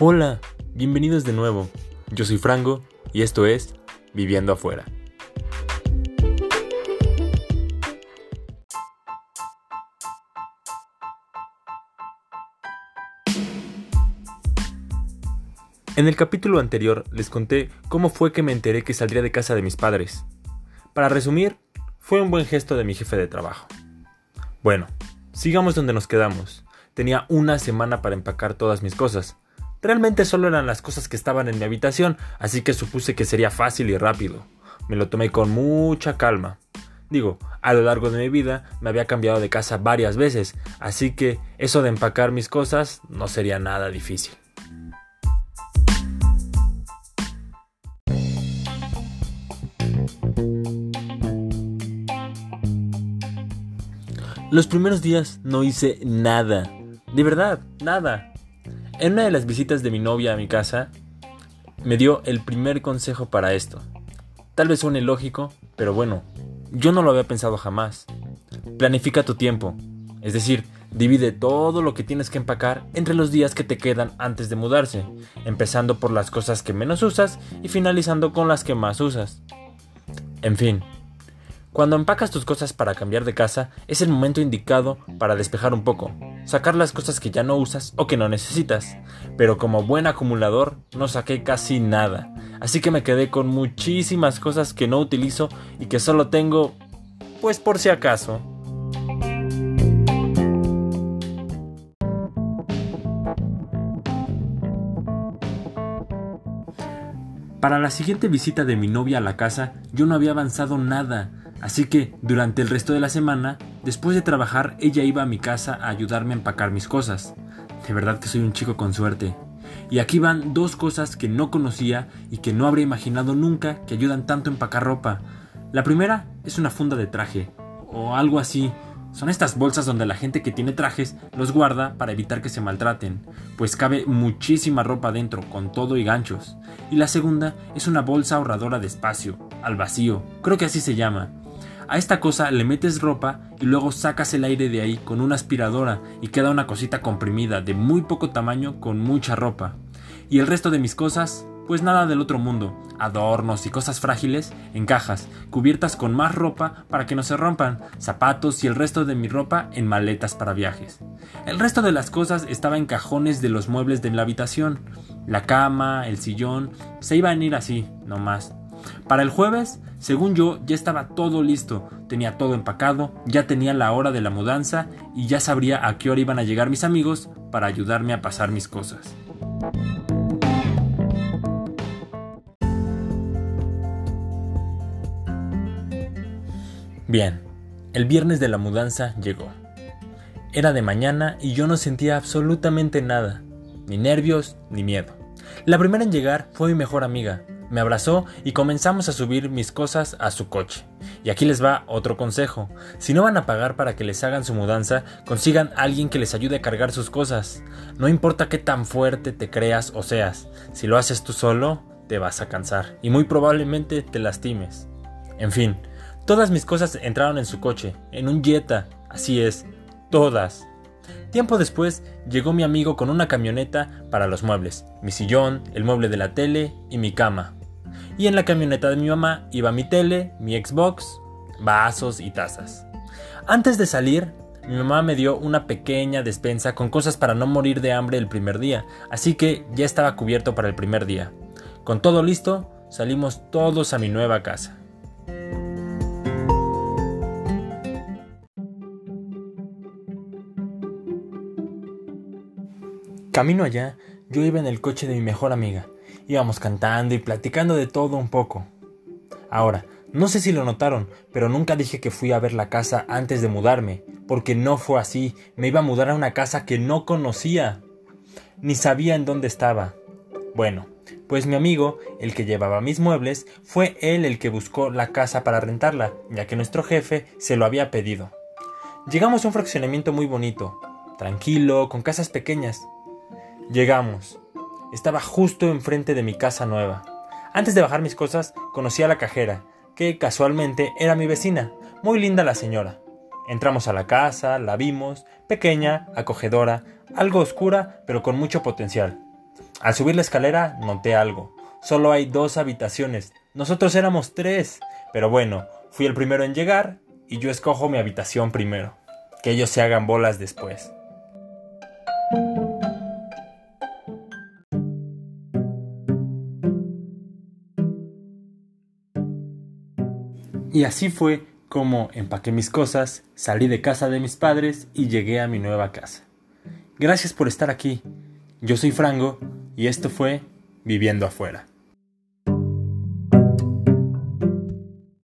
Hola, bienvenidos de nuevo. Yo soy Frango y esto es Viviendo afuera. En el capítulo anterior les conté cómo fue que me enteré que saldría de casa de mis padres. Para resumir, fue un buen gesto de mi jefe de trabajo. Bueno, sigamos donde nos quedamos. Tenía una semana para empacar todas mis cosas. Realmente solo eran las cosas que estaban en mi habitación, así que supuse que sería fácil y rápido. Me lo tomé con mucha calma. Digo, a lo largo de mi vida me había cambiado de casa varias veces, así que eso de empacar mis cosas no sería nada difícil. Los primeros días no hice nada. De verdad, nada. En una de las visitas de mi novia a mi casa, me dio el primer consejo para esto. Tal vez suene lógico, pero bueno, yo no lo había pensado jamás. Planifica tu tiempo, es decir, divide todo lo que tienes que empacar entre los días que te quedan antes de mudarse, empezando por las cosas que menos usas y finalizando con las que más usas. En fin, cuando empacas tus cosas para cambiar de casa, es el momento indicado para despejar un poco, sacar las cosas que ya no usas o que no necesitas. Pero como buen acumulador, no saqué casi nada, así que me quedé con muchísimas cosas que no utilizo y que solo tengo, pues por si acaso. Para la siguiente visita de mi novia a la casa, yo no había avanzado nada, Así que, durante el resto de la semana, después de trabajar, ella iba a mi casa a ayudarme a empacar mis cosas. De verdad que soy un chico con suerte. Y aquí van dos cosas que no conocía y que no habría imaginado nunca que ayudan tanto a empacar ropa. La primera es una funda de traje, o algo así. Son estas bolsas donde la gente que tiene trajes los guarda para evitar que se maltraten, pues cabe muchísima ropa dentro, con todo y ganchos. Y la segunda es una bolsa ahorradora de espacio, al vacío, creo que así se llama. A esta cosa le metes ropa y luego sacas el aire de ahí con una aspiradora y queda una cosita comprimida de muy poco tamaño con mucha ropa. Y el resto de mis cosas, pues nada del otro mundo, adornos y cosas frágiles en cajas, cubiertas con más ropa para que no se rompan, zapatos y el resto de mi ropa en maletas para viajes. El resto de las cosas estaba en cajones de los muebles de la habitación. La cama, el sillón, se iban a ir así, no más. Para el jueves, según yo, ya estaba todo listo, tenía todo empacado, ya tenía la hora de la mudanza y ya sabría a qué hora iban a llegar mis amigos para ayudarme a pasar mis cosas. Bien, el viernes de la mudanza llegó. Era de mañana y yo no sentía absolutamente nada, ni nervios ni miedo. La primera en llegar fue mi mejor amiga, me abrazó y comenzamos a subir mis cosas a su coche. Y aquí les va otro consejo. Si no van a pagar para que les hagan su mudanza, consigan a alguien que les ayude a cargar sus cosas. No importa qué tan fuerte te creas o seas, si lo haces tú solo, te vas a cansar y muy probablemente te lastimes. En fin, todas mis cosas entraron en su coche, en un Jetta, así es, todas. Tiempo después llegó mi amigo con una camioneta para los muebles, mi sillón, el mueble de la tele y mi cama y en la camioneta de mi mamá iba mi tele, mi Xbox, vasos y tazas. Antes de salir, mi mamá me dio una pequeña despensa con cosas para no morir de hambre el primer día, así que ya estaba cubierto para el primer día. Con todo listo, salimos todos a mi nueva casa. Camino allá, yo iba en el coche de mi mejor amiga, Íbamos cantando y platicando de todo un poco. Ahora, no sé si lo notaron, pero nunca dije que fui a ver la casa antes de mudarme, porque no fue así. Me iba a mudar a una casa que no conocía. Ni sabía en dónde estaba. Bueno, pues mi amigo, el que llevaba mis muebles, fue él el que buscó la casa para rentarla, ya que nuestro jefe se lo había pedido. Llegamos a un fraccionamiento muy bonito, tranquilo, con casas pequeñas. Llegamos. Estaba justo enfrente de mi casa nueva. Antes de bajar mis cosas, conocí a la cajera, que casualmente era mi vecina, muy linda la señora. Entramos a la casa, la vimos, pequeña, acogedora, algo oscura, pero con mucho potencial. Al subir la escalera noté algo. Solo hay dos habitaciones. Nosotros éramos tres. Pero bueno, fui el primero en llegar y yo escojo mi habitación primero. Que ellos se hagan bolas después. Y así fue como empaqué mis cosas, salí de casa de mis padres y llegué a mi nueva casa. Gracias por estar aquí. Yo soy Frango y esto fue Viviendo afuera.